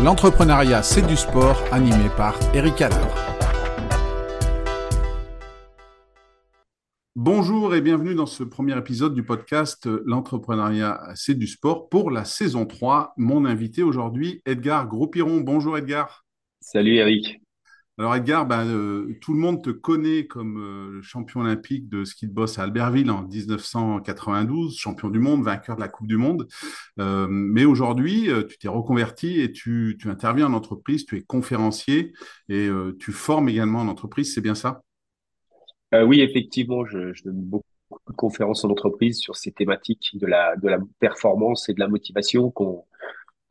L'entrepreneuriat, c'est du sport, animé par Eric Haller. Bonjour et bienvenue dans ce premier épisode du podcast L'entrepreneuriat, c'est du sport pour la saison 3. Mon invité aujourd'hui, Edgar Groupiron. Bonjour Edgar. Salut Eric. Alors Edgar, ben, euh, tout le monde te connaît comme euh, champion olympique de ski de boss à Albertville en 1992, champion du monde, vainqueur de la Coupe du Monde. Euh, mais aujourd'hui, tu t'es reconverti et tu, interviens en entreprise, tu es conférencier et tu formes également en entreprise, c'est bien ça? Oui, effectivement, je, donne beaucoup de conférences en entreprise sur ces thématiques de la, performance et de la motivation qu'on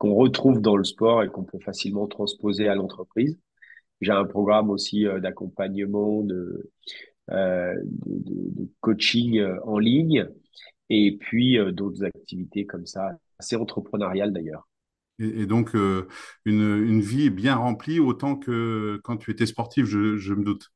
retrouve dans le sport et qu'on peut facilement transposer à l'entreprise. J'ai un programme aussi euh, d'accompagnement, de, euh, de, de, coaching euh, en ligne et puis d'autres activités comme ça, assez entrepreneuriales d'ailleurs. Et, donc, une, une, vie bien remplie, autant que quand tu étais sportif, je, je me doute.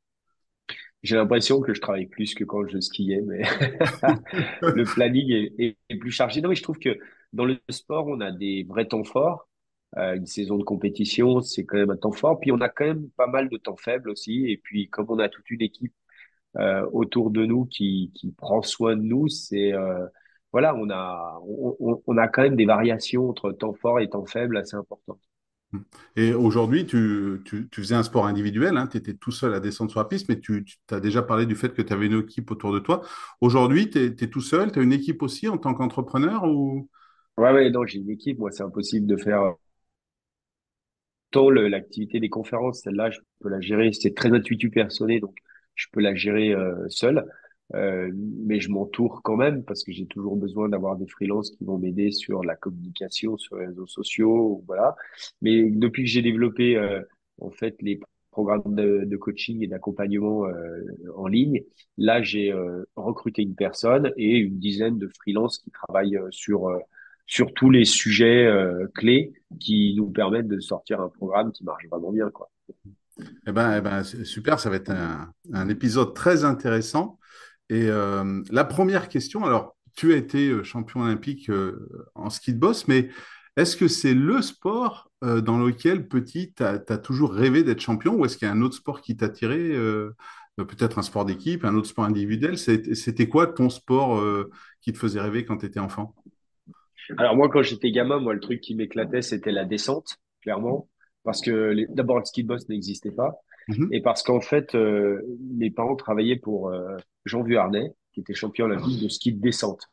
J'ai l'impression que je travaille plus que quand je skiais, mais le planning est, est, plus chargé. Non, mais je trouve que dans le sport, on a des vrais temps forts euh, une saison de compétition, c'est quand même un temps fort. Puis on a quand même pas mal de temps faibles aussi. Et puis comme on a toute une équipe euh, autour de nous qui, qui prend soin de nous, c'est euh, voilà, on a on, on, a quand même des variations entre temps fort et temps faible assez importantes. Et aujourd'hui, tu, tu, tu, faisais un sport individuel, hein, tu étais tout seul à descendre sur la piste, mais tu, tu as déjà parlé du fait que tu avais une équipe autour de toi. Aujourd'hui, tu es, es, tout seul, tu as une équipe aussi en tant qu'entrepreneur ou... Ouais, ouais, non, j'ai une équipe. Moi, c'est impossible de faire Tant l'activité des conférences, celle-là, je peux la gérer. C'est très intuitif personnel, donc je peux la gérer euh, seul. Euh, mais je m'entoure quand même parce que j'ai toujours besoin d'avoir des freelances qui vont m'aider sur la communication, sur les réseaux sociaux, voilà. Mais depuis que j'ai développé euh, en fait les programmes de, coaching et d'accompagnement euh, en ligne, là j'ai euh, recruté une personne et une dizaine de freelances qui travaillent sur sur tous les sujets euh, clés qui nous permettent de sortir un programme qui marche vraiment bien. Quoi. Eh ben, eh ben super, ça va être un, épisode très intéressant. Et euh, la première question, alors, tu as été euh, champion olympique en ski de boss, mais est-ce que c'est le sport dans lequel, petit, tu as, toujours rêvé d'être champion ou est-ce qu'il y a un autre sport qui t'a tiré Peut-être un sport d'équipe, un autre sport individuel? C'était quoi ton sport qui te faisait rêver quand tu étais enfant? Alors moi, quand j'étais gamin, moi, le truc qui m'éclatait, c'était la descente, clairement, parce que d'abord le ski de boss n'existait pas, mhm. et parce qu'en fait, euh, mes parents travaillaient pour euh, Jean Vuarnet, qui était champion olympique de ski de descente.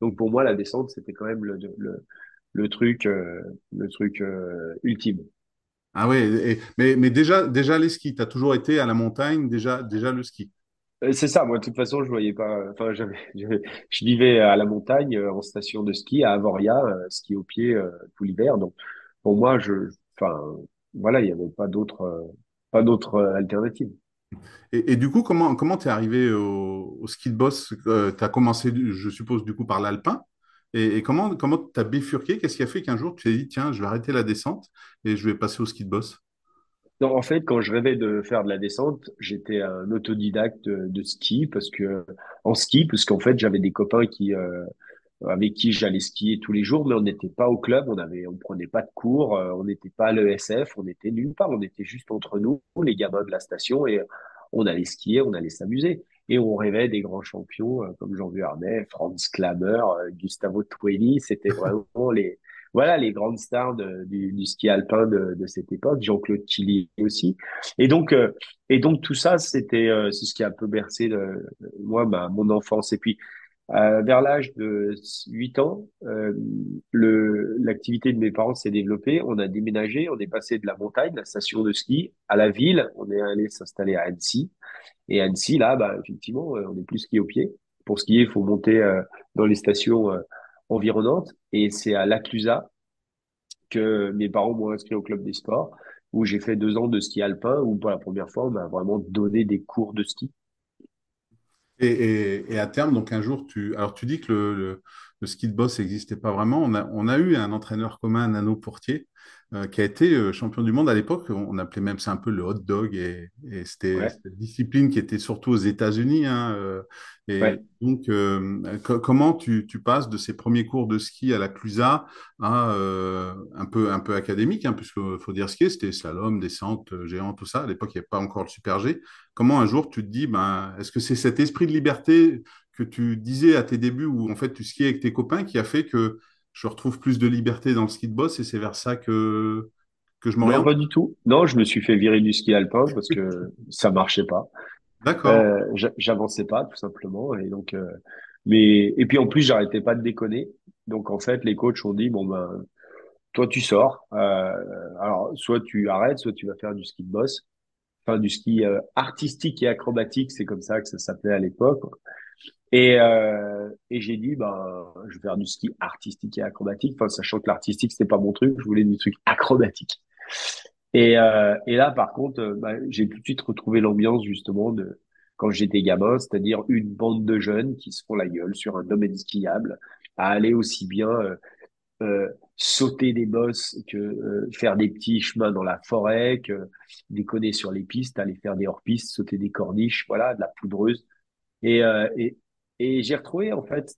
Donc pour moi, la descente, c'était quand même le, le, le truc, euh, le truc ultime. Ah oui, mais, mais déjà, déjà les skis, tu as toujours été à la montagne, déjà, déjà le ski? Euh, c'est ça, moi, de toute façon, je voyais pas. Enfin, je vivais à la montagne, euh, en station de ski, à Avoria, euh, ski au pied tout l'hiver. Donc, pour moi, je, enfin, voilà, il n'y avait pas d'autre, pas d'autre alternative. Et, du coup, comment comment t'es arrivé au, ski de boss Tu as commencé, je suppose, du coup, par l'alpin. Et, et, comment comment t'as bifurqué? Qu'est-ce qui a fait qu'un jour tu t'es dit, tiens, je vais arrêter la descente et je vais passer au ski de boss non, en fait, quand je rêvais de faire de la descente, j'étais un autodidacte de, ski parce que en ski, parce qu'en fait, j'avais des copains qui euh, avec qui j'allais skier tous les jours, mais on n'était pas au club, on avait, on prenait pas de cours, euh, on n'était pas à l'ESF, on était nulle part, on était juste entre nous, les gamins de la station, et on allait skier, on allait s'amuser. Et on rêvait des grands champions euh, comme Jean Vuarnet, Franz Klammer, Gustavo Twelly, c'était vraiment les voilà les grandes stars du, ski alpin de, cette époque, Jean-Claude Killy aussi. Et donc, euh, et donc tout ça, c'était euh, c'est ce qui a un peu bercé moi, ma, mon enfance. Et puis, euh, vers l'âge de 8 ans, le l'activité de mes parents s'est développée. On a déménagé, on est passé de la montagne, la station de ski, à la ville. On est allé s'installer à Annecy. Et Annecy, là, bah, effectivement, on est plus ski au pied. Pour skier, il faut monter dans les stations environnante. Et c'est à Laclusa que mes parents m'ont inscrit au club des sports, où j'ai fait deux ans de ski alpin, où pour la première fois, on m'a vraiment donné des cours de ski. Et, à terme, donc un jour, tu, alors tu dis que le ski de boss n'existait pas vraiment. On a, on a eu un entraîneur commun, Nano Portier, euh, qui a été euh, champion du monde à l'époque. On appelait même ça un peu le hot dog. Et, et c'était Ouais, une discipline qui était surtout aux États-Unis. hein, euh, et ouais. donc, euh, co- comment tu, tu passes de ces premiers cours de ski à la Clusa à un peu, un peu académique, hein, puisque faut dire skier, c'était slalom, descente, géant, tout ça. À l'époque, il n'y avait pas encore le super G. Comment un jour tu te dis, ben, est-ce que c'est cet esprit de liberté que tu disais à tes débuts où en fait tu skiais avec tes copains qui a fait que je retrouve plus de liberté dans le ski de boss et c'est vers ça que, que je Non, m'oriente. pas du tout. Non, je me suis fait virer du ski alpin parce que ça marchait pas. D'accord. Euh, j'a- j'avançais pas, tout simplement. Et donc, euh, mais, et puis en plus, j'arrêtais pas de déconner. Donc, en fait, les coachs ont dit, bon, ben, toi, tu sors. Euh, alors, soit tu arrêtes, soit tu vas faire du ski de boss. Enfin, du ski euh, artistique et acrobatique, c'est comme ça que ça s'appelait à l'époque. Et, euh, et j'ai dit, ben, je vais faire du ski artistique et acrobatique. Enfin, sachant que l'artistique, c'était pas mon truc, je voulais du truc acrobatique. Et, euh, et là, par contre, bah, j'ai tout de suite retrouvé l'ambiance justement de quand j'étais gamin, c'est-à-dire une bande de jeunes qui se font la gueule sur un domaine skiable, à aller aussi bien euh, euh, sauter des bosses que euh, faire des petits chemins dans la forêt, que déconner sur les pistes, aller faire des hors-pistes, sauter des corniches, voilà, de la poudreuse. Et, euh, et, et j'ai retrouvé en fait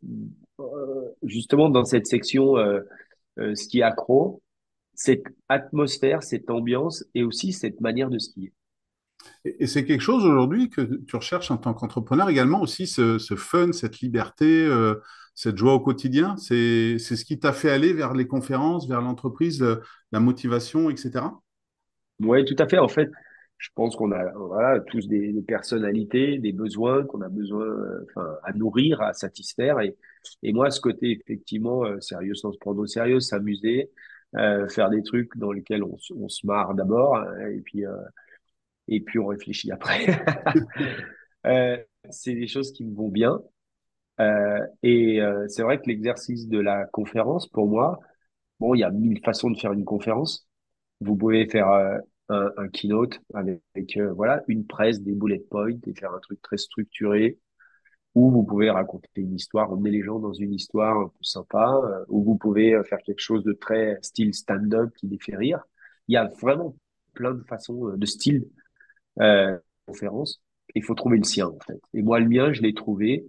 euh, justement dans cette section euh, euh, ski accro cette atmosphère, cette ambiance et aussi cette manière de skier. Et, et c'est quelque chose aujourd'hui que tu recherches en tant qu'entrepreneur également aussi, ce, ce fun, cette liberté, euh, cette joie au quotidien? C'est, ce qui t'a fait aller vers les conférences, vers l'entreprise, la motivation, etc. Oui, tout à fait. En fait, je pense qu'on a voilà, tous des, des personnalités, des besoins qu'on a besoin enfin, à nourrir, à satisfaire. Et, et moi, ce côté effectivement euh, sérieux sans se prendre au sérieux, s'amuser, euh, faire des trucs dans lesquels on, on se marre d'abord hein, et puis, euh, et puis on réfléchit après. Euh, c'est des choses qui me vont bien. Euh, et c'est vrai que l'exercice de la conférence, pour moi, bon, il y a mille façons de faire une conférence. Vous pouvez faire euh, un, keynote avec, euh, voilà une presse, des bullet points et faire un truc très structuré. Ou vous pouvez raconter une histoire, emmener les gens dans une histoire un peu sympa. euh, ou vous pouvez euh, faire quelque chose de très style stand-up qui les fait rire. Il y a vraiment plein de façons, euh, de styles euh, conférence. Il faut trouver le sien en fait. Et moi, le mien, je l'ai trouvé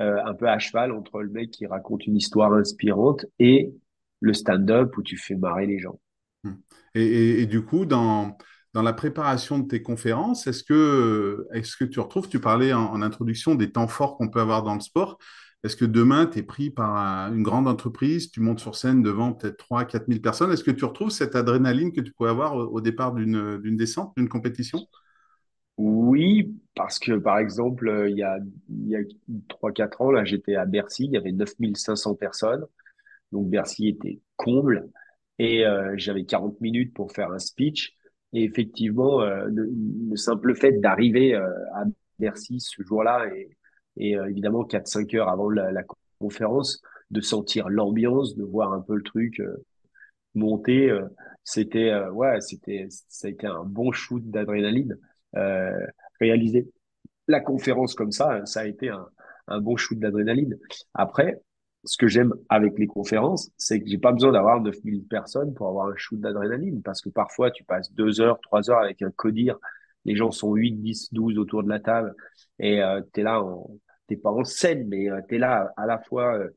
euh, un peu à cheval entre le mec qui raconte une histoire inspirante et le stand-up où tu fais marrer les gens. Hmm. Et, du coup, dans, dans la préparation de tes conférences, est-ce que, est-ce que tu retrouves, tu parlais en, introduction des temps forts qu'on peut avoir dans le sport. Est-ce que demain, tu es pris par un- une grande entreprise, tu montes sur scène devant peut-être 3 quatre mille personnes, est-ce que tu retrouves cette adrénaline que tu pouvais avoir au, au départ d'une descente, d'une compétition? Oui, parce que par exemple, il y a, il y a 3-4 ans, là, j'étais à Bercy, il y avait 9500 personnes, donc Bercy était comble, et euh, j'avais 40 minutes pour faire un speech. Et effectivement, euh, le, le simple fait d'arriver euh, à Bercy ce jour-là, et, et euh, évidemment 4-5 heures avant la, la conférence, de sentir l'ambiance, de voir un peu le truc euh, monter, euh, c'était ouais, c'était ça a été un bon shoot d'adrénaline. Réaliser la conférence comme ça, ça a été un, un bon shoot d'adrénaline. Après, ce que j'aime avec les conférences, c'est que j'ai pas besoin d'avoir 9000 personnes pour avoir un shoot d'adrénaline, parce que parfois tu passes deux heures, trois heures avec un codir, les gens sont 8, 10, 12 autour de la table, et euh, t'es là, en, t'es pas en scène, mais euh, t'es là à la fois euh,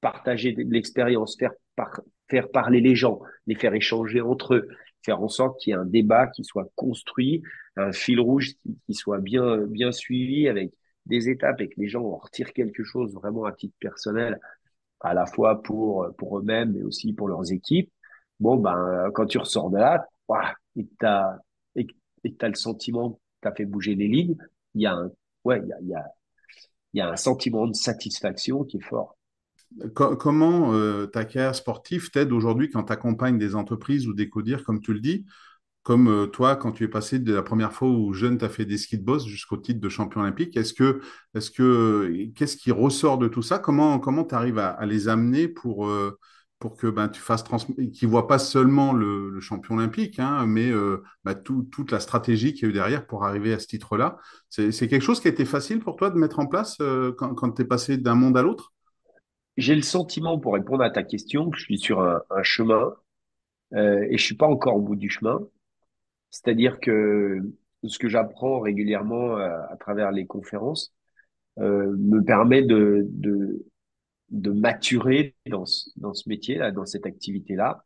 partager l'expérience, faire, faire parler les gens, les faire échanger entre eux, faire en sorte qu'il y ait un débat qui soit construit, un fil rouge qui, qui soit bien, bien suivi avec des étapes et que les gens en retirent quelque chose vraiment à titre personnel, à la fois pour, pour eux-mêmes, mais aussi pour leurs équipes. Bon, ben, quand tu ressors de là, et que et, que et que t'as le sentiment que t'as fait bouger les lignes, il y a un, ouais, y a, y y a un sentiment de satisfaction qui est fort. Co- comment euh, ta carrière sportive t'aide aujourd'hui quand tu accompagnes des entreprises ou des codires, comme tu le dis, comme euh, toi, quand tu es passé de la première fois où jeune, tu as fait des skis de boss jusqu'au titre de champion olympique, est-ce que, est-ce que, qu'est-ce qui ressort de tout ça? Comment, comment tu arrives à, les amener pour, euh, pour que ben, tu fasses qu'ils voient pas seulement le, champion olympique, hein, mais euh, ben, tout- toute la stratégie qu'il y a eu derrière pour arriver à ce titre-là? C'est, quelque chose qui a été facile pour toi de mettre en place euh, quand, quand tu es passé d'un monde à l'autre? j'ai le sentiment, pour répondre à ta question, que je suis sur un, un chemin euh, et je suis pas encore au bout du chemin. C'est-à-dire que ce que j'apprends régulièrement à, à travers les conférences euh, me permet de, de, de maturer dans ce, dans ce métier-là, dans cette activité-là.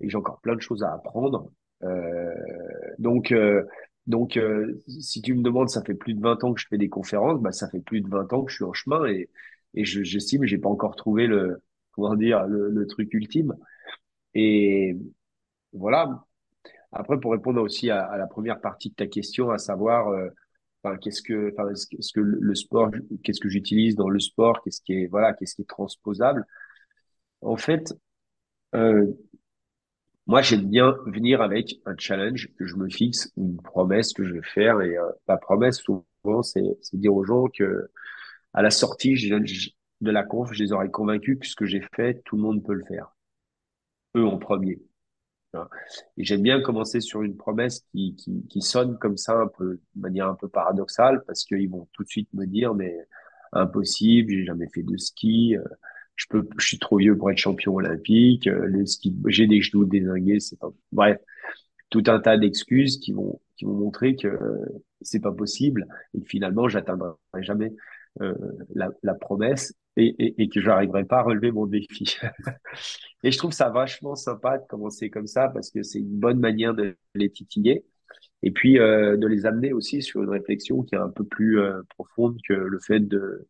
Et j'ai encore plein de choses à apprendre. Euh, donc, euh, donc euh, si tu me demandes, ça fait plus de 20 ans que je fais des conférences, bah, ça fait plus de 20 ans que je suis en chemin et, et je, j'estime que j'ai pas encore trouvé le, comment dire, le, le truc ultime. Et voilà. Après, pour répondre aussi à, à la première partie de ta question, à savoir, euh, qu'est-ce que, que, le sport, qu'est-ce que j'utilise dans le sport, qu'est-ce qui est, voilà, qu'est-ce qui est transposable. En fait, euh, moi, j'aime bien venir avec un challenge que je me fixe, une promesse que je vais faire. Et euh, la promesse, souvent, c'est, dire aux gens que à la sortie de la conf, je les aurais convaincus que ce que j'ai fait, tout le monde peut le faire. Eux en premier. Et j'aime bien commencer sur une promesse qui, qui, qui sonne comme ça, un peu, de manière un peu paradoxale, parce qu'ils vont tout de suite me dire, mais impossible, j'ai jamais fait de ski, euh, je peux, je suis trop vieux pour être champion olympique, euh, le ski, j'ai des genoux dézingués, c'est pas, bref, tout un tas d'excuses qui vont, qui vont montrer que c'est pas possible et que finalement, j'atteindrai jamais la, la promesse et, et, et que j'arriverai pas à relever mon défi. Et je trouve ça vachement sympa de commencer comme ça parce que c'est une bonne manière de les titiller et puis euh, de les amener aussi sur une réflexion qui est un peu plus euh, profonde que le fait de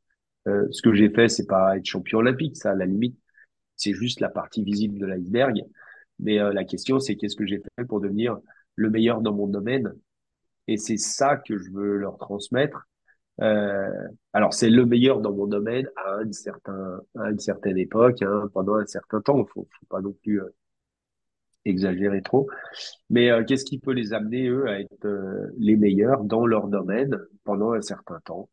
euh, ce que j'ai fait, c'est pas être champion olympique, ça à la limite, c'est juste la partie visible de l'iceberg. Mais euh, la question, c'est qu'est-ce que j'ai fait pour devenir le meilleur dans mon domaine? Et c'est ça que je veux leur transmettre. Euh, alors c'est le meilleur dans mon domaine à un certain à une certaine époque, hein, pendant un certain temps. Faut, faut pas non plus euh, exagérer trop. Mais euh, qu'est-ce qui peut les amener, eux, à être euh, les meilleurs dans leur domaine pendant un certain temps,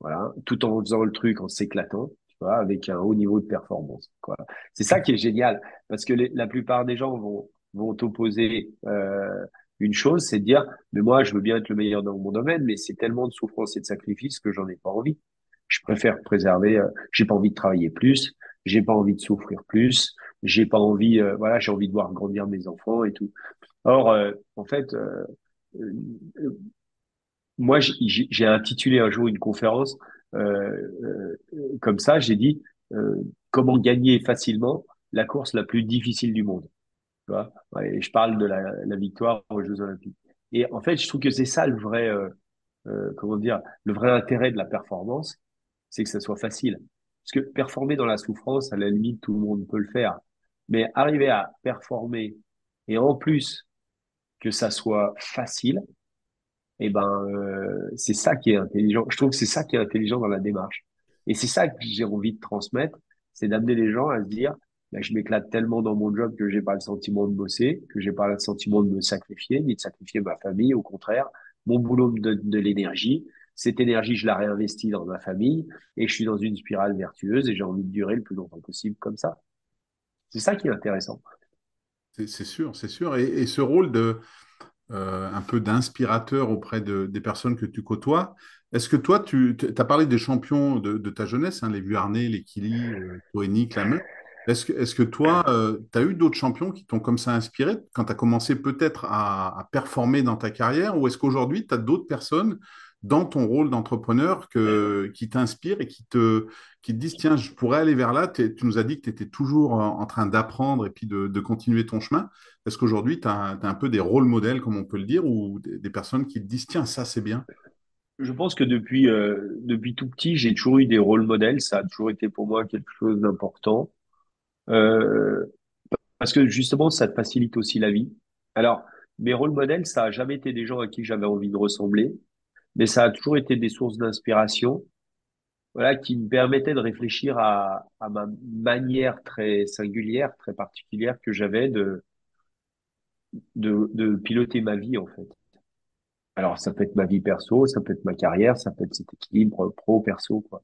voilà, tout en faisant le truc en s'éclatant, tu vois, avec un haut niveau de performance, quoi. C'est ça qui est génial, parce que la plupart des gens vont vont t'opposer euh, une chose, c'est de dire, mais moi, je veux bien être le meilleur dans mon domaine, mais c'est tellement de souffrance et de sacrifice que j'en ai pas envie. Je préfère préserver, euh, j'ai pas envie de travailler plus, j'ai pas envie de souffrir plus, j'ai pas envie, euh, voilà, j'ai envie de voir grandir mes enfants et tout. Or, euh, en fait, euh, moi, j'ai intitulé un jour une conférence comme ça. J'ai dit comment gagner facilement la course la plus difficile du monde. Tu vois et je parle de la, la victoire aux Jeux Olympiques. Et en fait, je trouve que c'est ça le vrai, euh, euh, comment dire, le vrai intérêt de la performance, c'est que ça soit facile. Parce que performer dans la souffrance, à la limite, tout le monde peut le faire. Mais arriver à performer et en plus que ça soit facile, eh ben, euh, c'est ça qui est intelligent. Je trouve que c'est ça qui est intelligent dans la démarche. Et c'est ça que j'ai envie de transmettre, c'est d'amener les gens à se dire, je m'éclate tellement dans mon job que j'ai pas le sentiment de bosser, que j'ai pas le sentiment de me sacrifier, ni de sacrifier ma famille. Au contraire, mon boulot me donne de l'énergie. Cette énergie, je la réinvestis dans ma famille et je suis dans une spirale vertueuse et j'ai envie de durer le plus longtemps possible comme ça. C'est ça qui est intéressant. C'est sûr, c'est sûr. Et, ce rôle de euh, un peu d'inspirateur auprès de, des personnes que tu côtoies, est-ce que toi, tu as parlé des champions de, ta jeunesse, hein, les Vuarnet, les Kili, euh, Lammeux. Est-ce que, est-ce que toi, tu as eu d'autres champions qui t'ont comme ça inspiré quand tu as commencé peut-être à, performer dans ta carrière, ou est-ce qu'aujourd'hui, tu as d'autres personnes dans ton rôle d'entrepreneur qui t'inspirent et qui te, qui disent, tiens, je pourrais aller vers là? Tu nous as dit que tu étais toujours en train d'apprendre et puis de, continuer ton chemin. Est-ce qu'aujourd'hui, tu as, un peu des rôles modèles, comme on peut le dire, ou des, des personnes qui te disent, tiens, ça, c'est bien? Je pense que depuis, euh, depuis tout petit, j'ai toujours eu des rôles modèles. Ça a toujours été pour moi quelque chose d'important. Euh, parce que justement, ça te facilite aussi la vie. Alors, mes rôles modèles, ça a jamais été des gens à qui j'avais envie de ressembler, mais ça a toujours été des sources d'inspiration, voilà, qui me permettaient de réfléchir à, ma manière très singulière, très particulière que j'avais de, de, de piloter ma vie, en fait. Alors, ça peut être ma vie perso, ça peut être ma carrière, ça peut être cet équilibre pro-perso, quoi.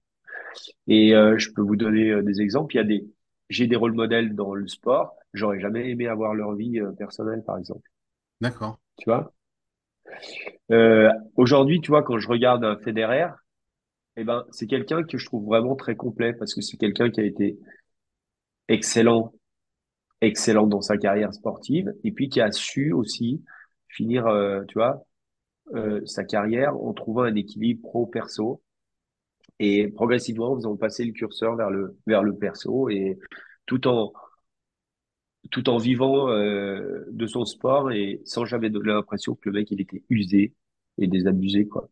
Et euh, je peux vous donner euh, des exemples. Il y a des, j'ai des rôles modèles dans le sport. J'aurais jamais aimé avoir leur vie euh, personnelle, par exemple. D'accord. Tu vois? Euh, aujourd'hui, tu vois, quand je regarde un Federer, eh ben, c'est quelqu'un que je trouve vraiment très complet parce que c'est quelqu'un qui a été excellent, excellent dans sa carrière sportive, et puis qui a su aussi finir, euh, tu vois, euh, sa carrière en trouvant un équilibre pro-perso et progressivement en faisant passer le curseur vers le vers le perso et tout en tout en vivant euh, de son sport et sans jamais donner l'impression que le mec il était usé et désabusé quoi.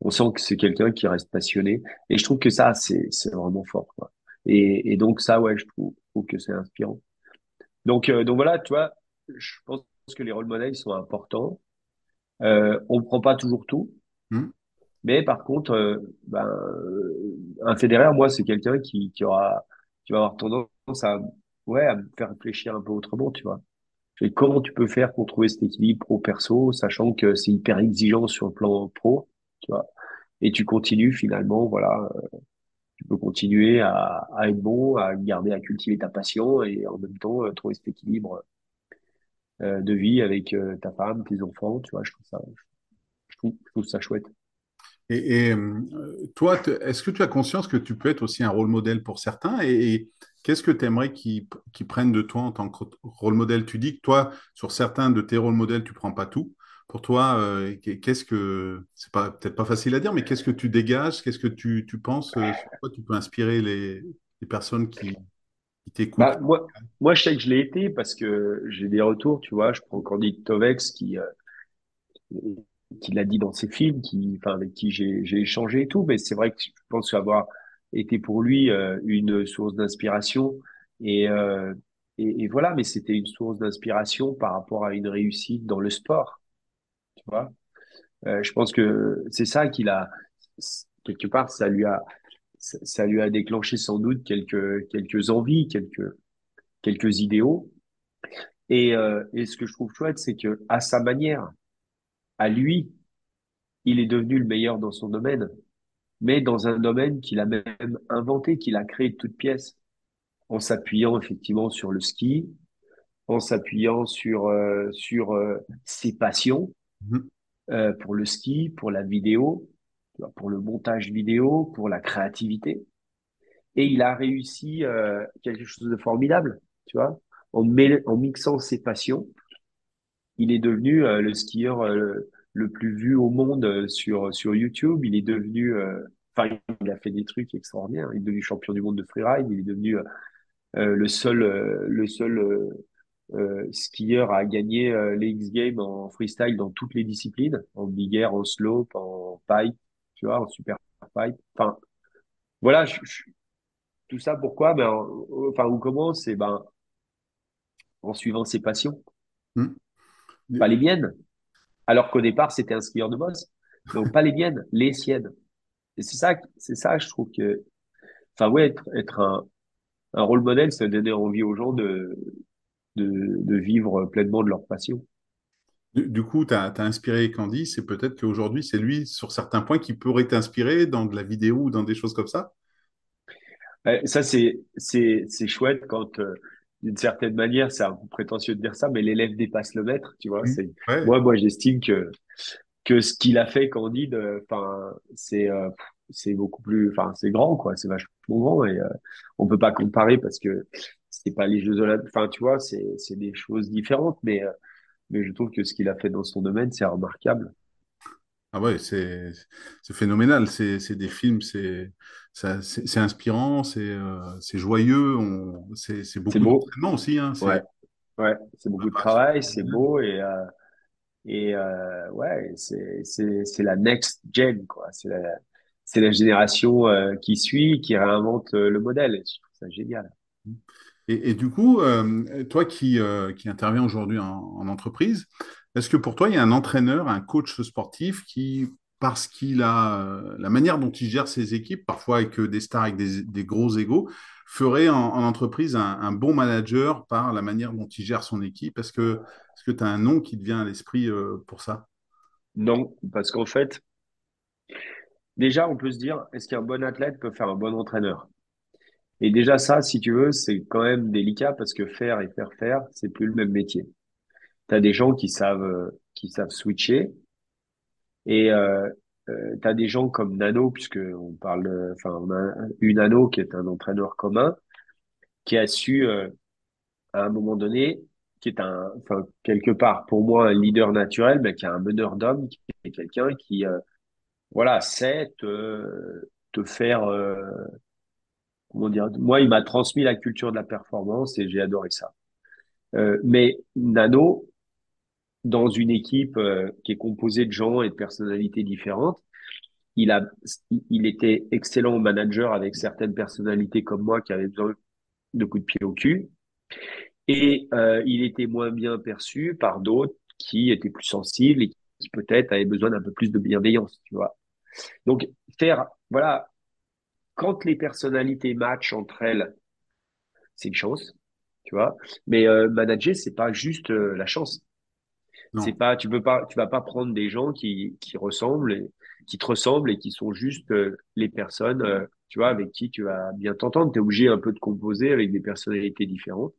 On sent que c'est quelqu'un qui reste passionné et je trouve que ça c'est c'est vraiment fort quoi. Et, et donc ça ouais je trouve, je trouve que c'est inspirant. Donc euh, donc voilà tu vois je pense que les rôles modèles sont importants. Euh, on prend pas toujours tout, Hmm. Mais par contre euh, ben euh, un fédéraire moi c'est quelqu'un qui qui aura qui va avoir tendance à ouais à me faire réfléchir un peu autrement tu vois. Comment tu peux faire pour trouver cet équilibre pro-perso, sachant que c'est hyper exigeant sur le plan pro, tu vois. Et tu continues finalement, voilà, euh, tu peux continuer à, à être bon, à garder, à cultiver ta passion et en même temps euh, trouver cet équilibre euh, de vie avec euh, ta femme, tes enfants, tu vois. Je trouve ça, je trouve ça chouette. Et, euh, toi, est-ce que tu as conscience que tu peux être aussi un rôle modèle pour certains? Et, qu'est-ce que tu aimerais qu'ils prennent de toi en tant que rôle modèle? Tu dis que toi, sur certains de tes rôles modèles, tu prends pas tout. Pour toi, euh, qu'est-ce que, c'est peut-être pas facile à dire, mais qu'est-ce que tu dégages? Qu'est-ce que tu, tu penses, euh, sur quoi tu peux inspirer les, personnes qui? Bah, moi, moi, je sais que je l'ai été parce que j'ai des retours, tu vois. Je prends Candide Tovex qui, euh, qui l'a dit dans ses films, qui, enfin, avec qui j'ai, échangé et tout. Mais c'est vrai que je pense avoir été pour lui euh, une source d'inspiration. Et, euh, et, voilà, mais c'était une source d'inspiration par rapport à une réussite dans le sport, tu vois. Euh, je pense que c'est ça qu'il a, quelque part, ça lui a, ça, lui a déclenché sans doute quelques, quelques envies, quelques, quelques idéaux. Et, et ce que je trouve chouette, c'est que à sa manière, à lui, il est devenu le meilleur dans son domaine, mais dans un domaine qu'il a même inventé, qu'il a créé de toutes pièces, en s'appuyant effectivement sur le ski, en s'appuyant sur euh, sur euh, ses passions Mhm. euh, pour le ski, pour la vidéo, pour le montage vidéo, pour la créativité. Et il a réussi euh, quelque chose de formidable, tu vois, en, en mixant ses passions Il est devenu euh, le skieur euh, le plus vu au monde euh, sur sur YouTube. Il est devenu, enfin, il a fait des trucs extraordinaires. Il est devenu champion du monde de freeride. Il est devenu le seul le seul skieur à gagner euh, les X Games en freestyle dans toutes les disciplines, en big air, en slope, en pipe, tu vois, en super pipe. Enfin, voilà, tout ça pourquoi? Ben, enfin, où commence? C'est ben en suivant ses passions, Mhm. Pas les miennes. Alors qu'au départ, c'était un skieur de boss. Donc, pas les miennes, les siennes. Et c'est ça, c'est ça, je trouve que, enfin, ouais, être, être un, un rôle modèle, c'est donner envie aux gens de, de, de vivre pleinement de leur passion. Du, du coup, tu as, inspiré Candice et peut-être qu'aujourd'hui, c'est lui, sur certains points, qui pourrait t'inspirer dans de la vidéo ou dans des choses comme ça? Euh, ça, c'est, c'est, c'est chouette quand, euh, d'une certaine manière, c'est un peu prétentieux de dire ça, mais l'élève dépasse le maître, tu vois. C'est, Ouais. moi, moi, j'estime que, que ce qu'il a fait, Candide, enfin, c'est, euh, c'est beaucoup plus, enfin, c'est grand, quoi. C'est vachement grand et euh, on peut pas comparer parce que c'est pas les Jeux Olympiques. Enfin, tu vois, c'est, c'est des choses différentes, mais, euh, mais je trouve que ce qu'il a fait dans son domaine, c'est remarquable. Ah ouais, c'est c'est phénoménal. C'est c'est des films, c'est c'est inspirant, c'est euh, c'est joyeux. On, c'est beaucoup beau, d'entraînement aussi. Hein, ouais, c'est ouais, c'est beaucoup de travail, c'est beau et euh, et euh, ouais, c'est c'est c'est la next gen, quoi. C'est la c'est la génération euh, qui suit, qui réinvente le modèle. Je trouve ça génial. Et, et du coup, toi qui qui interviens aujourd'hui en, en entreprise, est-ce que pour toi, il y a un entraîneur, un coach sportif qui, parce qu'il a euh, la manière dont il gère ses équipes, parfois avec euh, des stars avec des, gros égos, ferait en, en entreprise un, bon manager par la manière dont il gère son équipe? Est-ce que est-ce que tu as un nom qui te vient à l'esprit euh, pour ça? Non, parce qu'en fait, déjà, on peut se dire, est-ce qu'un bon athlète peut faire un bon entraîneur? Et déjà, ça, si tu veux, c'est quand même délicat parce que faire et faire faire, c'est plus le même métier. Tu as des gens qui savent, euh, qui savent switcher et euh, euh, des gens comme Nano, puisque on parle, de- enfin, on a eu Nano qui est un entraîneur commun. qui a su, euh, à un moment donné, qui est un, enfin, quelque part, pour moi, un leader naturel, mais qui est un meneur d'hommes, qui est quelqu'un qui, euh, voilà, sait te, te faire, euh, comment dire, moi, il m'a transmis la culture de la performance et j'ai adoré ça. Euh, mais Nano, dans une équipe euh, qui est composée de gens et de personnalités différentes, il a, il était excellent manager avec certaines personnalités comme moi qui avaient besoin de coups de pied au cul. Et euh, il était moins bien perçu par d'autres qui étaient plus sensibles et qui peut-être avaient besoin d'un peu plus de bienveillance, tu vois. Donc faire, voilà, quand les personnalités matchent entre elles, c'est une chance, tu vois. Mais euh, manager, c'est pas juste euh, la chance. C'est pas, tu peux pas, tu vas pas prendre des gens qui qui ressemblent, et, qui te ressemblent et qui sont juste euh, les personnes, euh, tu vois, avec qui tu vas bien t'entendre. Tu es obligé un peu de composer avec des personnalités différentes.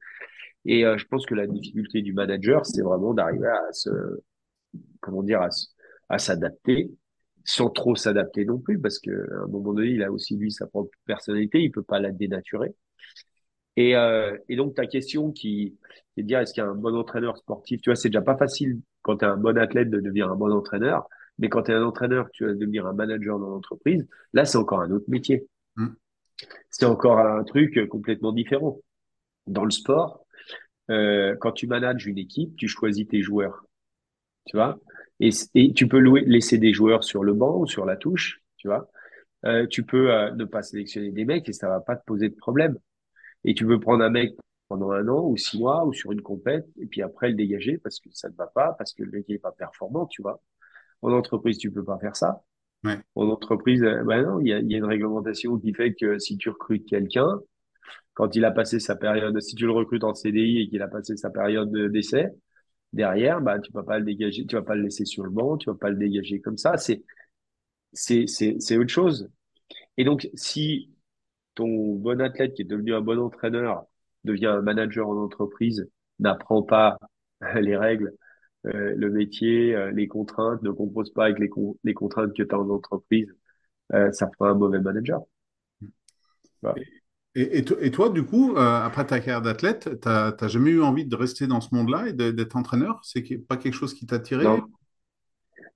Et euh, je pense que la difficulté du manager, c'est vraiment d'arriver à se, comment dire, à, à s'adapter sans trop s'adapter non plus, parce que à un moment donné, il a aussi lui sa propre personnalité, il peut pas la dénaturer. Et, euh, et donc ta question qui est de dire est-ce qu'il y a un bon entraîneur sportif, tu vois, c'est déjà pas facile quand tu es un bon athlète de devenir un bon entraîneur, mais quand tu es un entraîneur, tu vas devenir un manager dans l'entreprise, là c'est encore un autre métier. Mm. C'est encore un truc complètement différent. Dans le sport, euh, quand tu manages une équipe, tu choisis tes joueurs. Tu vois? Et, et, tu peux louer, laisser des joueurs sur le banc ou sur la touche, tu vois? Euh, tu peux euh, ne pas sélectionner des mecs et ça va pas te poser de problème. Et tu peux prendre un mec pendant un an ou six mois ou sur une compète et puis après le dégager parce que ça ne va pas, parce que le mec n'est pas performant, tu vois. En entreprise, tu peux pas faire ça. Ouais. En entreprise, ben non, il y a, y a, une réglementation qui fait que si tu recrutes quelqu'un, quand il a passé sa période, si tu le recrutes en CDI et qu'il a passé sa période d'essai, derrière, bah, tu vas pas le dégager, tu vas pas le laisser sur le banc, tu vas pas le dégager comme ça. C'est, c'est, c'est, c'est autre chose. Et donc, si ton bon athlète qui est devenu un bon entraîneur devient un manager en entreprise, n'apprend pas les règles, euh, le métier, euh, les contraintes, ne compose pas avec les, les contraintes que tu as en entreprise, euh, ça fera un mauvais manager. Voilà. Et, et, toi, du coup, euh, après ta carrière d'athlète, tu n'as jamais eu envie de rester dans ce monde-là et d'être entraîneur? C'est pas quelque chose qui t'a attiré? Non.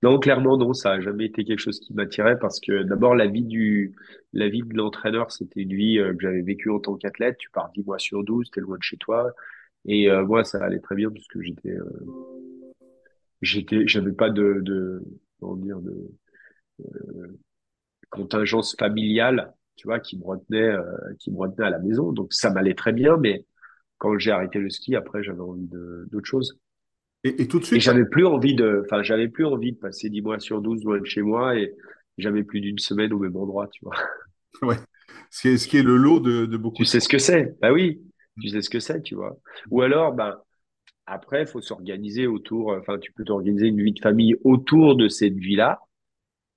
Non. clairement, non. Ça n'a jamais été quelque chose qui m'attirait parce que d'abord, la vie du, la vie de l'entraîneur, c'était une vie euh, que j'avais vécue en tant qu'athlète. Tu pars 10 mois sur 12, tu es loin de chez toi. Et euh, moi, ça allait très bien puisque j'étais, j'étais, j'avais pas de, de, comment dire, de contingence familiale tu vois, qui me retenait, euh, qui me retenait à la maison. Donc ça m'allait très bien, mais quand j'ai arrêté le ski, après j'avais envie de d'autres choses. Et, et, tout de suite. Et j'avais plus envie de, enfin j'avais plus envie de passer 10 mois sur 12 loin de chez moi et j'avais plus d'une semaine au même endroit, tu vois. Ouais. Ce qui est, ce qui est le lot de, de beaucoup. Tu sais ce que c'est Bah oui, tu sais ce que c'est, tu vois. Ou alors, ben après, il faut s'organiser autour. Enfin, tu peux t'organiser une vie de famille autour de cette vie-là,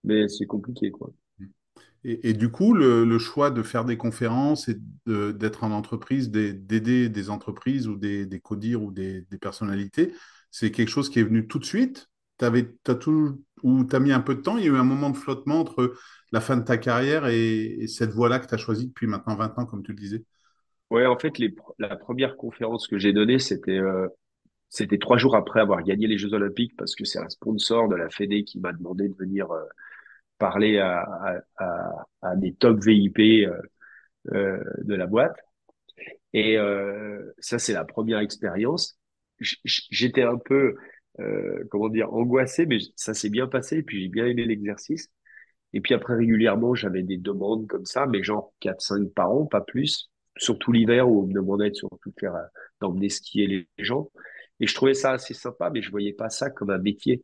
mais c'est compliqué, quoi. Et, du coup, le, choix de faire des conférences et d'être en entreprise, d'aider des entreprises ou des, des codires ou des, personnalités, c'est quelque chose qui est venu tout de suite avais, as tout, Ou tu mis un peu de temps Il y a eu un moment de flottement entre la fin de ta carrière et, cette voie-là que tu as choisie depuis maintenant 20 ans, comme tu le disais Ouais, en fait, la première conférence que j'ai donnée, c'était euh, c'était trois jours après avoir gagné les Jeux Olympiques parce que c'est un sponsor de la Fédé qui m'a demandé de venir euh, parler à, des top VIP euh, euh, de la boîte. Et ça, c'est la première expérience. J'étais un peu, euh, comment dire, angoissé, mais ça s'est bien passé. Et puis j'ai bien aimé l'exercice. Et puis après, régulièrement, j'avais des demandes comme ça, mais genre 4-5 par an, pas plus. Surtout l'hiver où on me demandait de surtout faire d'emmener skier les gens. Et je trouvais ça assez sympa, mais je voyais pas ça comme un métier.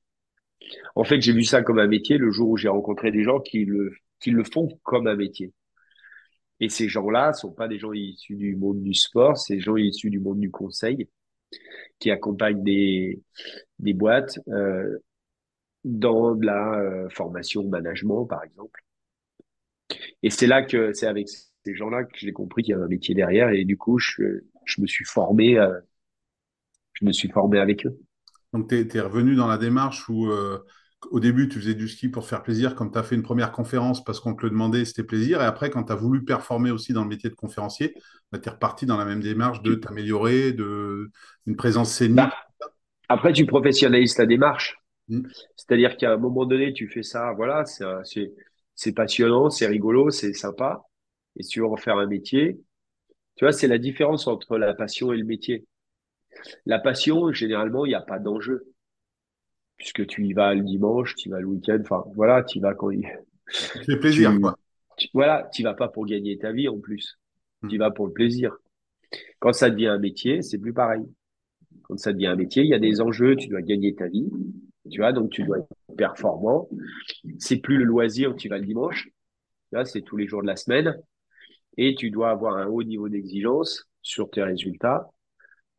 En fait, j'ai vu ça comme un métier le jour où j'ai rencontré des gens qui le, qui le font comme un métier. Et ces gens-là sont pas des gens issus du monde du sport, c'est des gens issus du monde du conseil qui accompagnent des, boîtes euh, dans de la euh, formation management, par exemple. Et c'est là que c'est avec ces gens-là que j'ai compris qu'il y avait un métier derrière et du coup, je, me suis formé, euh, je me suis formé avec eux. Donc, tu es, revenu dans la démarche où, euh, au début, tu faisais du ski pour faire plaisir, comme tu as fait une première conférence parce qu'on te le demandait, c'était plaisir. Et après, quand tu as voulu performer aussi dans le métier de conférencier, bah, tu es reparti dans la même démarche de t'améliorer, de une présence scénique. bah, après, tu professionnalises la démarche. Mm. C'est-à-dire qu'à un moment donné, tu fais ça, voilà, c'est, c'est, c'est passionnant, c'est rigolo, c'est sympa. Et si tu veux en faire un métier, tu vois, c'est la différence entre la passion et le métier. La passion, généralement, il n'y a pas d'enjeu, puisque tu y vas le dimanche, tu y vas le week-end, enfin, voilà, tu y vas quand il, fait plaisir, tu, quoi. tu- voilà, tu y vas pas pour gagner ta vie en plus. Tu y Mm. vas pour le plaisir. Quand ça devient un métier, c'est plus pareil. Quand ça devient un métier, il y a des enjeux, tu dois gagner ta vie, tu vois, donc tu dois être performant. C'est plus le loisir, tu vas le dimanche, là, c'est tous les jours de la semaine, et tu dois avoir un haut niveau d'exigence sur tes résultats,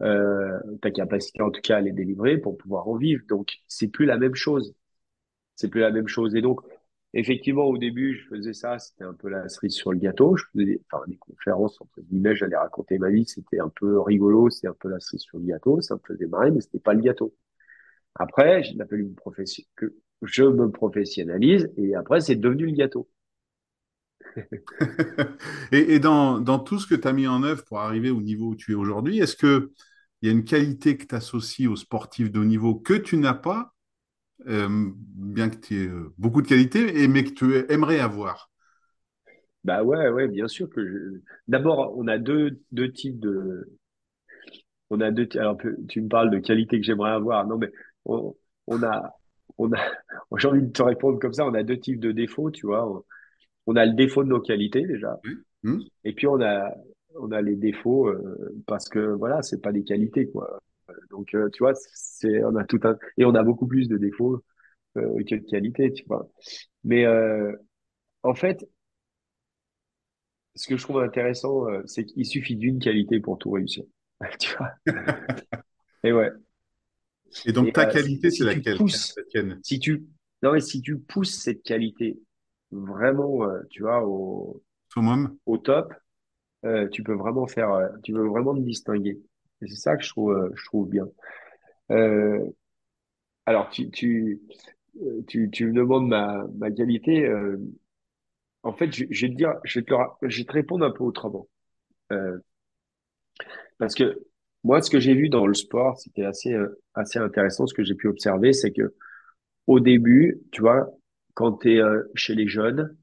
euh, ta capacité en tout cas à les délivrer pour pouvoir en vivre. Donc, c'est plus la même chose. C'est plus la même chose. Et donc, effectivement, au début, je faisais ça, c'était un peu la cerise sur le gâteau. Je faisais des, conférences, entre guillemets, j'allais raconter ma vie, c'était un peu rigolo, c'est un peu la cerise sur le gâteau, ça me faisait marrer, mais c'était pas le gâteau. Après, je me professionnalise, et après, c'est devenu le gâteau. Et, dans tout ce que tu as mis en œuvre pour arriver au niveau où tu es aujourd'hui, est-ce que il y a une qualité que tu associes aux sportifs de haut niveau que tu n'as pas, euh, bien que tu aies euh, beaucoup de qualités, mais que tu aimerais avoir? Bah ouais, ouais, bien sûr que je... D'abord, on a deux, deux types de, on a deux, alors tu me parles de qualité que j'aimerais avoir. Non, mais on, on a, on a, j'ai envie de te répondre comme ça. On a deux types de défauts, tu vois. On, a le défaut de nos qualités déjà. Hmm et puis on a, on a les défauts euh, parce que voilà, c'est pas des qualités quoi. Donc euh, tu vois, c'est, on a tout un, et on a beaucoup plus de défauts euh, que de qualités, tu vois. Mais euh, en fait, ce que je trouve intéressant, euh, c'est qu'il suffit d'une qualité pour tout réussir. Tu vois. Et ouais. Et donc, Et ta euh, si, qualité, c'est si laquelle? Pousses? Si tu, non, mais si tu pousses cette qualité vraiment, tu vois, au, au top, euh, tu peux vraiment faire, euh, tu peux vraiment te distinguer. Et c'est ça que je trouve, euh, je trouve bien. Alors, tu, tu, euh, tu, tu me demandes ma, ma qualité. euh, en fait, je, je vais te dire, je vais te, je vais te répondre un peu autrement. Euh, parce que moi, ce que j'ai vu dans le sport, c'était assez, euh, assez intéressant. Ce que j'ai pu observer, c'est que au début, tu vois, quand tu es chez les jeunes,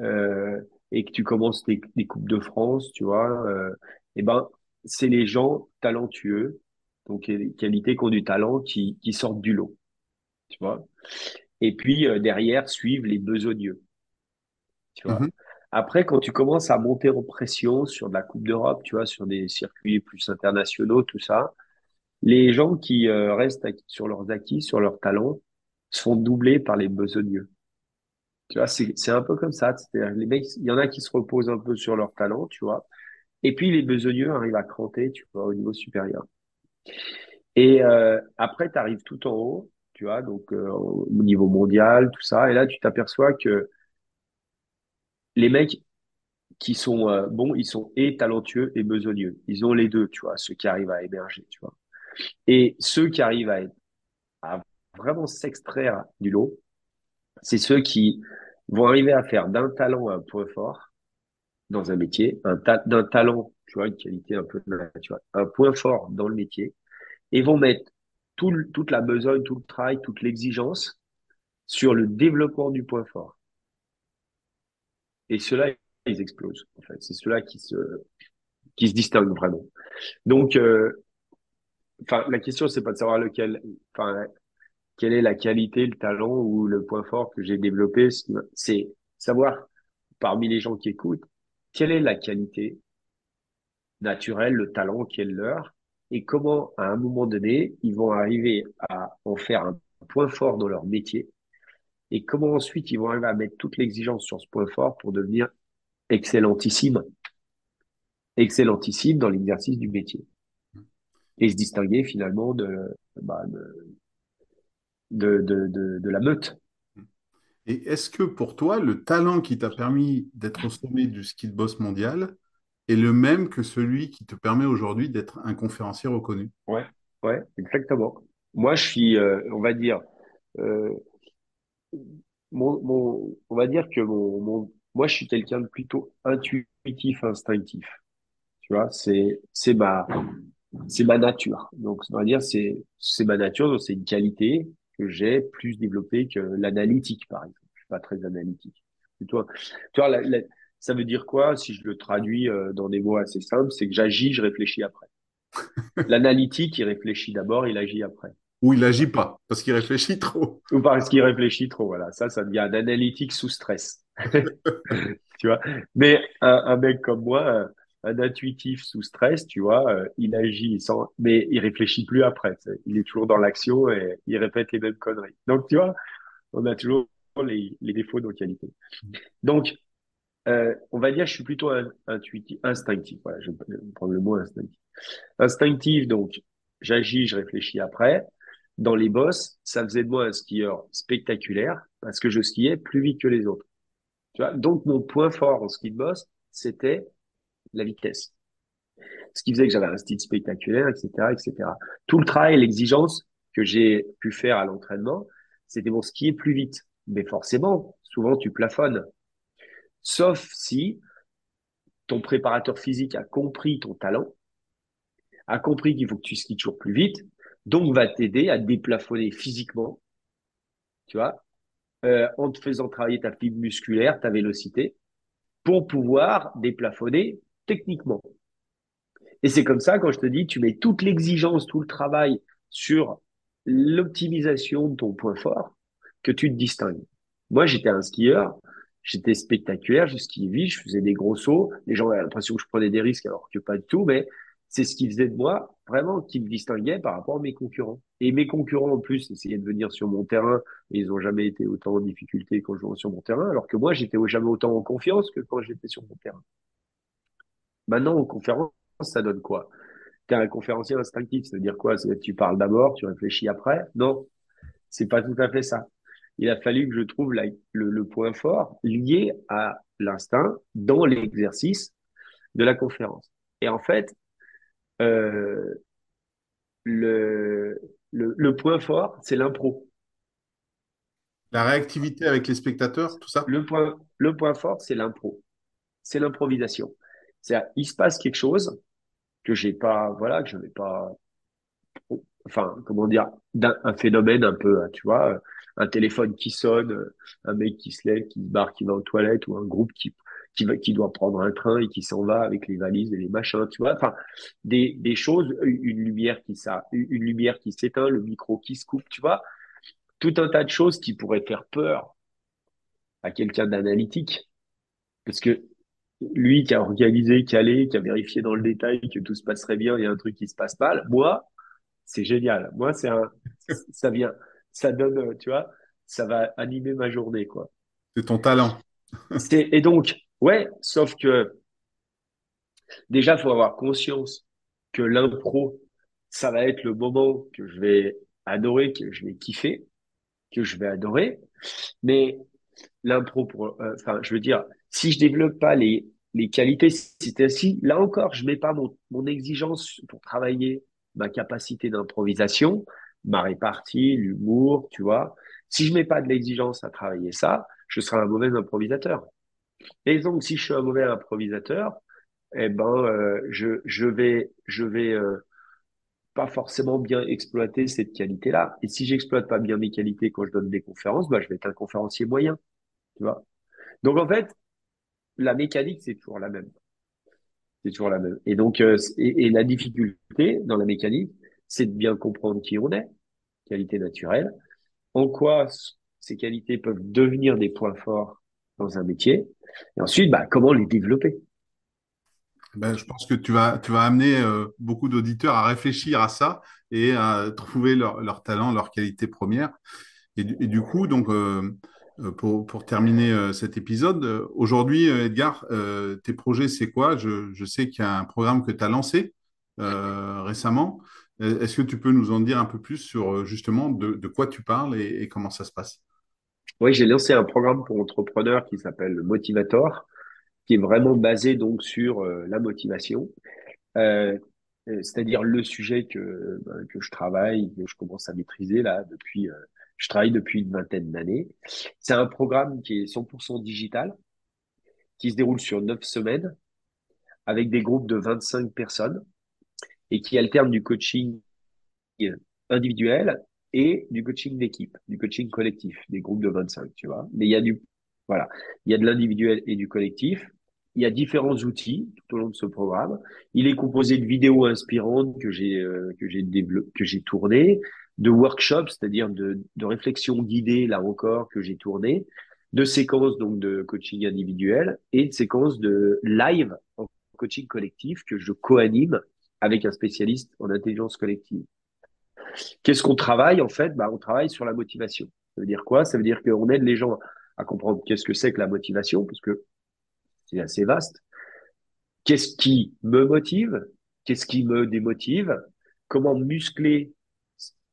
euh, et que tu commences des, des Coupes de France, tu vois, euh, eh ben, c'est les gens talentueux, donc les qualités qui ont du talent, qui, qui sortent du lot, tu vois. Et puis euh, derrière suivent les besogneux, tu vois. Mhm. Après, quand tu commences à monter en pression sur de la Coupe d'Europe, tu vois, sur des circuits plus internationaux, tout ça, les gens qui euh, restent sur leurs acquis, sur leurs talents, se font doubler par les besogneux. Tu vois, c'est, un peu comme ça. C'est-à-dire, les mecs, il y en a qui se reposent un peu sur leur talent, tu vois. Et puis, les besogneux arrivent à cranter, tu vois, au niveau supérieur. Et euh, après, tu arrives tout en haut, tu vois, donc euh, au niveau mondial, tout ça. Et là, tu t'aperçois que les mecs qui sont euh, bons, ils sont et talentueux et besogneux. Ils ont les deux, tu vois, ceux qui arrivent à émerger, tu vois. Et ceux qui arrivent à, vraiment s'extraire du lot, c'est ceux qui vont arriver à faire d'un talent un point fort dans un métier, d'un talent, tu vois, une qualité un peu naturelle, un point fort dans le métier, et vont mettre tout toute la besogne, tout le travail, toute l'exigence sur le développement du point fort. Et ceux-là, ils explosent, en fait. C'est ceux-là qui se, qui se distinguent vraiment. Donc, euh, enfin, la question, c'est pas de savoir lequel, enfin, quelle est la qualité, le talent ou le point fort que j'ai développé. C'est savoir, parmi les gens qui écoutent, quelle est la qualité naturel, le talent qui est le leur, et comment, à un moment donné, ils vont arriver à en faire un point fort dans leur métier, et comment ensuite ils vont arriver à mettre toute l'exigence sur ce point fort pour devenir excellentissime, excellentissime dans l'exercice du métier, et se distinguer finalement de, bah, de, de, de, de, de la meute. Et est-ce que pour toi, le talent qui t'a permis d'être au sommet du ski de boss mondial est le même que celui qui te permet aujourd'hui d'être un conférencier reconnu? Ouais, ouais, exactement. Moi, je suis, euh, on va dire, euh, mon, mon, on va dire que mon, mon, moi, je suis quelqu'un de plutôt intuitif, instinctif. Tu vois, c'est c'est ma c'est ma nature. Donc, on va dire c'est c'est ma nature, donc c'est une qualité que j'ai plus développée que l'analytique, par exemple. Je suis pas très analytique. Toi, tu vois, ça veut dire quoi si je le traduis euh, dans des mots assez simples? C'est que j'agis, je réfléchis après. L'analytique, il réfléchit d'abord, il agit après. Ou il agit pas, parce qu'il réfléchit trop. Ou parce qu'il réfléchit trop, voilà. Ça, ça devient un analytique sous stress. tu vois? Mais un, mec comme moi, un, intuitif sous stress, tu vois, euh, il agit sans, mais il réfléchit plus après. Il est toujours dans l'action et il répète les mêmes conneries. Donc, tu vois, on a toujours les, les défauts de nos qualités. Donc, euh, on va dire, je suis plutôt intuitif, instinctif. Voilà, je vais prendre le mot instinctif. Instinctif, donc, j'agis, je réfléchis après. Dans les bosses, ça faisait de moi un skieur spectaculaire parce que je skiais plus vite que les autres. Tu vois Donc, mon point fort en ski de boss, c'était la vitesse. Ce qui faisait que j'avais un style spectaculaire, etc., etc. Tout le travail, l'exigence que j'ai pu faire à l'entraînement, c'était mon skier plus vite. Mais forcément, souvent, tu plafonnes. Sauf si ton préparateur physique a compris ton talent, a compris qu'il faut que tu skis toujours plus vite, donc va t'aider à déplafonner physiquement, tu vois, euh, en te faisant travailler ta fibre musculaire, ta vélocité, pour pouvoir déplafonner techniquement. Et c'est comme ça, quand je te dis, tu mets toute l'exigence, tout le travail sur l'optimisation de ton point fort, que tu te distingues. Moi, j'étais un skieur, j'étais spectaculaire, je vite, je faisais des gros sauts. Les gens avaient l'impression que je prenais des risques alors que pas du tout, mais c'est ce qui faisait de moi vraiment qui me distinguait par rapport à mes concurrents. Et mes concurrents, en plus, essayaient de venir sur mon terrain et ils ont jamais été autant en difficulté quand je jouais sur mon terrain, alors que moi, j'étais jamais autant en confiance que quand j'étais sur mon terrain. Maintenant, en conférence, ça donne quoi? T'es un conférencier instinctif, ça veut dire quoi? C'est tu parles d'abord, tu réfléchis après? Non, c'est pas tout à fait ça il a fallu que je trouve le, point fort lié à l'instinct dans l'exercice de la conférence. Et en fait, euh, le, le, point fort, c'est l'impro. La réactivité avec les spectateurs, tout ça? Le point, le point fort, c'est l'impro. C'est l'improvisation. C'est il se passe quelque chose que j'ai pas, voilà, que je n'ai pas, enfin, comment dire, un phénomène un peu, tu vois, un téléphone qui sonne, euh, un mec qui se lève, qui se barre, qui va aux toilettes, ou un groupe qui qui, va, qui doit prendre un train et qui s'en va avec les valises et les machins, tu vois. Enfin, des, des choses, une lumière qui ça, une lumière qui s'éteint, le micro qui se coupe, tu vois. Tout un tas de choses qui pourraient faire peur à quelqu'un d'analytique. Parce que lui qui a organisé, qui qui a vérifié dans le détail que tout se passerait bien, il y a un truc qui se passe mal. Moi, c'est génial. Moi, c'est un, ça vient, ça donne, euh, tu vois, ça va animer ma journée, quoi. C'est ton talent. et donc, ouais, sauf que déjà, il faut avoir conscience que l'impro, ça va être le moment que je vais adorer, que je vais kiffer, que je vais adorer. Mais l'impro, pour, euh, enfin, je veux dire, si je développe pas les, les qualités, c'est ainsi, là encore, je mets pas mon, mon exigence pour travailler ma capacité d'improvisation, ma répartie, l'humour, tu vois. Si je mets pas de l'exigence à travailler ça, je serai un mauvais improvisateur. Et donc, si je suis un mauvais improvisateur, eh ben, euh, je, je vais, je vais euh, pas forcément bien exploiter cette qualité-là. Et si j'exploite pas bien mes qualités quand je donne des conférences, bah, je vais être un conférencier moyen, tu vois. Donc, en fait, la mécanique, c'est toujours la même. C'est toujours la même. Et donc, euh, et la difficulté dans la mécanique, c'est de bien comprendre qui on est, qualité naturelle, en quoi ces qualités peuvent devenir des points forts dans un métier, et ensuite, bah, comment les développer. Ben, je pense que tu vas, tu vas amener euh, beaucoup d'auditeurs à réfléchir à ça et à trouver leur, leur talent, leur qualité première. Et, du coup, donc, euh, euh, pour, pour, terminer cet épisode, aujourd'hui, Edgar, tes projets, c'est quoi? Je, je, sais qu'il y a un programme que tu as lancé récemment. Est-ce que tu peux nous en dire un peu plus sur euh, justement de, quoi tu parles et, comment ça se passe? Oui, j'ai lancé un programme pour entrepreneurs qui s'appelle Motivator, qui est vraiment basé donc sur euh, la motivation, euh, c'est-à-dire le sujet que, ben, que je travaille, que je commence à maîtriser là depuis, je travaille depuis une vingtaine d'années. C'est un programme qui est 100% digital, qui se déroule sur neuf semaines, avec des groupes de 25 personnes et qui alternent du coaching individuel et du coaching d'équipe, du coaching collectif, des groupes de 25, tu vois. Mais il y a du, voilà, il y a de l'individuel et du collectif. Il y a différents outils tout au long de ce programme. Il est composé de vidéos inspirantes que j'ai euh, que j'ai que j'ai tournées, de workshops, c'est-à-dire de, de réflexions guidées là encore que j'ai tournées, de séquences donc de coaching individuel et de séquences de live en coaching collectif que je co-anime avec un spécialiste en intelligence collective. Qu'est-ce qu'on travaille en fait? Bah, On travaille sur la motivation. Ça veut dire quoi? Ça veut dire qu'on aide les gens à comprendre qu'est-ce que c'est que la motivation, parce que c'est assez vaste. Qu'est-ce qui me motive? Qu'est-ce qui me démotive? Comment muscler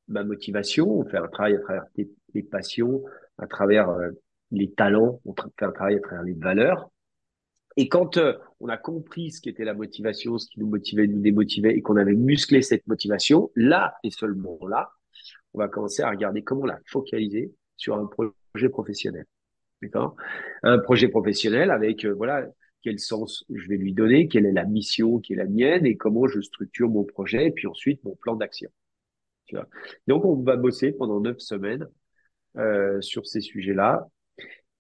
ma motivation? On fait un travail à travers les, passions, à travers euh, les talents, on fait un travail à travers les valeurs. Et quand euh, on a compris ce qu'était la motivation, ce qui nous motivait, nous démotivait, et qu'on avait musclé cette motivation, là et seulement là, on va commencer à regarder comment la focaliser sur un projet professionnel. D'accord? Un projet professionnel avec, euh, voilà, quel sens je vais lui donner, quelle est la mission qui est la mienne et comment je structure mon projet et puis ensuite mon plan d'action. Tu vois? Donc, on va bosser pendant neuf semaines euh, sur ces sujets-là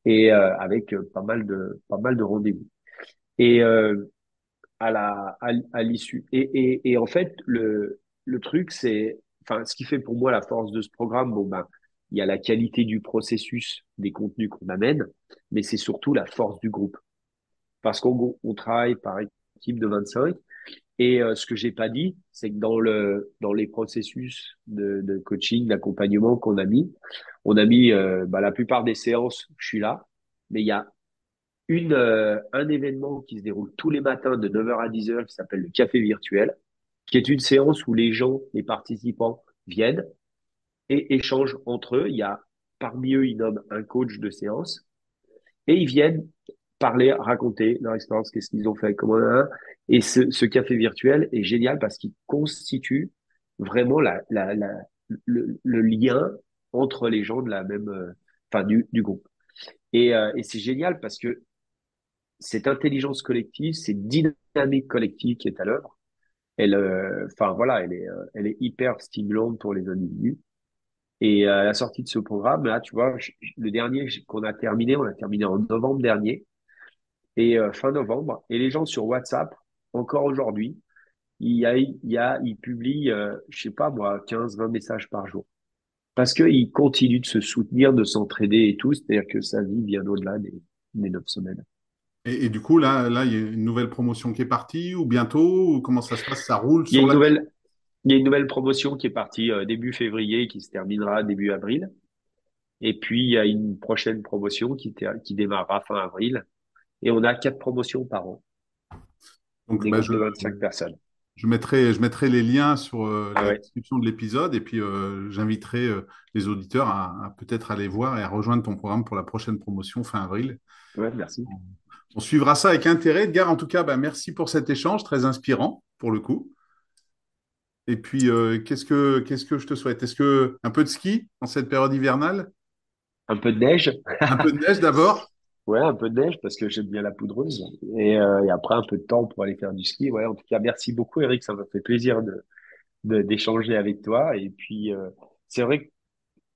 et euh, avec pas mal de pas mal de rendez-vous. Et euh, à la à, l'issue. Et, et, et en fait, le le truc, c'est, enfin, ce qui fait pour moi la force de ce programme, bon ben, il y a la qualité du processus des contenus qu'on amène, mais c'est surtout la force du groupe. Parce qu'on on travaille par équipe de 25. Et euh, ce que j'ai pas dit, c'est que dans le dans les processus de, de coaching, d'accompagnement qu'on a mis, on a mis euh, bah, la plupart des séances, je suis là, mais il y a euh, un événement qui se déroule tous les matins de 9h à 10h qui s'appelle le café virtuel, qui est une séance où les gens, les participants viennent et échangent entre eux. Il y a parmi eux, ils nomment un coach de séance et ils viennent parler, raconter leur expérience, qu'est-ce qu'ils ont fait, comment et ce, café virtuel est génial parce qu'il constitue vraiment la, le, lien entre les gens de la même, euh, enfin du, du groupe. Et, euh, et c'est génial parce que cette intelligence collective, cette dynamique collective qui est à l'œuvre, elle, euh, enfin voilà, elle est, euh, elle est hyper stimulante pour les individus. Et à la sortie de ce programme, là, tu vois, le dernier qu'on a terminé, on a terminé en novembre dernier, et fin novembre, et les gens sur WhatsApp, encore aujourd'hui, il y a, il y a, ils publient, je sais pas moi, 15, 20 messages par jour parce qu'ils continuent de se soutenir, de s'entraider et tout, c'est-à-dire que sa vie bien au-delà des, neuf semaines. Et, du coup, là, là, il y a une nouvelle promotion qui est partie, ou bientôt, ou comment ça se passe? Ça roule il y, a une nouvelle, il y a une nouvelle promotion qui est partie euh, début février, qui se terminera début avril. Et puis, il y a une prochaine promotion qui, qui démarrera fin avril. Et on a quatre promotions par an. Donc, bah, je, de 25 personnes. Je mettrai, je mettrai les liens sur euh, la description de l'épisode et puis euh, j'inviterai les auditeurs à, peut-être aller voir et à rejoindre ton programme pour la prochaine promotion fin avril. Ouais, merci. On, suivra ça avec intérêt. Edgar, en tout cas, bah, merci pour cet échange très inspirant pour le coup. Et puis, qu'est-ce que qu'est-ce que je te souhaite? Est-ce que un peu de ski en cette période hivernale? Un peu de neige. un peu de neige d'abord? Ouais, un peu de neige parce que j'aime bien la poudreuse. Et, euh, et, après, un peu de temps pour aller faire du ski. Ouais, en tout cas, merci beaucoup, Eric. Ça m'a fait plaisir de, d'échanger avec toi. Et puis, euh, c'est vrai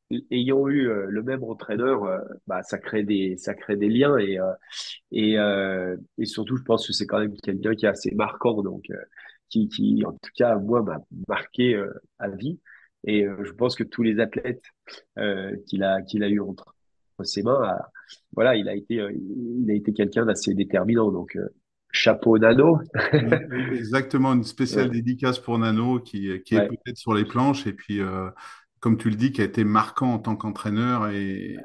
qu'ayant eu euh, le même entraîneur, euh, bah, ça crée des, ça crée des liens. Et, et, et surtout, je pense que c'est quand même quelqu'un qui est assez marquant. Donc, qui, qui, en tout cas, moi, m'a marqué à vie. Et je pense que tous les athlètes qu'il a, qu'il a eu entre ses mains, voilà, il a été, euh, il a été quelqu'un d'assez déterminant. Donc, euh, chapeau Nano. Exactement, une spéciale dédicace pour Nano qui, qui est peut-être sur les planches et puis, euh, comme tu le dis, qui a été marquant en tant qu'entraîneur et,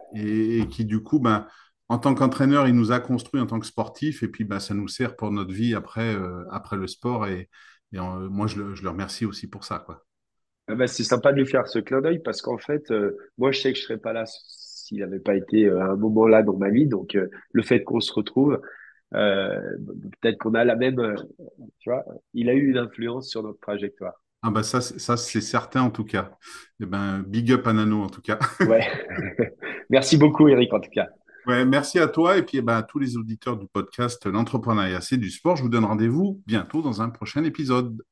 qui, du coup, ben, en tant qu'entraîneur, il nous a construit en tant que sportif et puis ben, ça nous sert pour notre vie après, après le sport. Et, moi, je le, je le, remercie aussi pour ça. Quoi. Ah ben, c'est sympa de lui faire ce clin d'œil parce qu'en fait, moi, je sais que je ne serais pas là s'il n'avait pas été euh, à un moment là dans ma vie. Donc, euh, le fait qu'on se retrouve, euh, peut-être qu'on a la même, tu vois, il a eu une influence sur notre trajectoire. Ah bah ça, ça c'est certain en tout cas. Eh ben, big up à Nano en tout cas. ouais. Merci beaucoup Eric en tout cas. Ouais, merci à toi et puis eh ben, à tous les auditeurs du podcast L'entrepreneuriat, c'est du sport. Je vous donne rendez-vous bientôt dans un prochain épisode.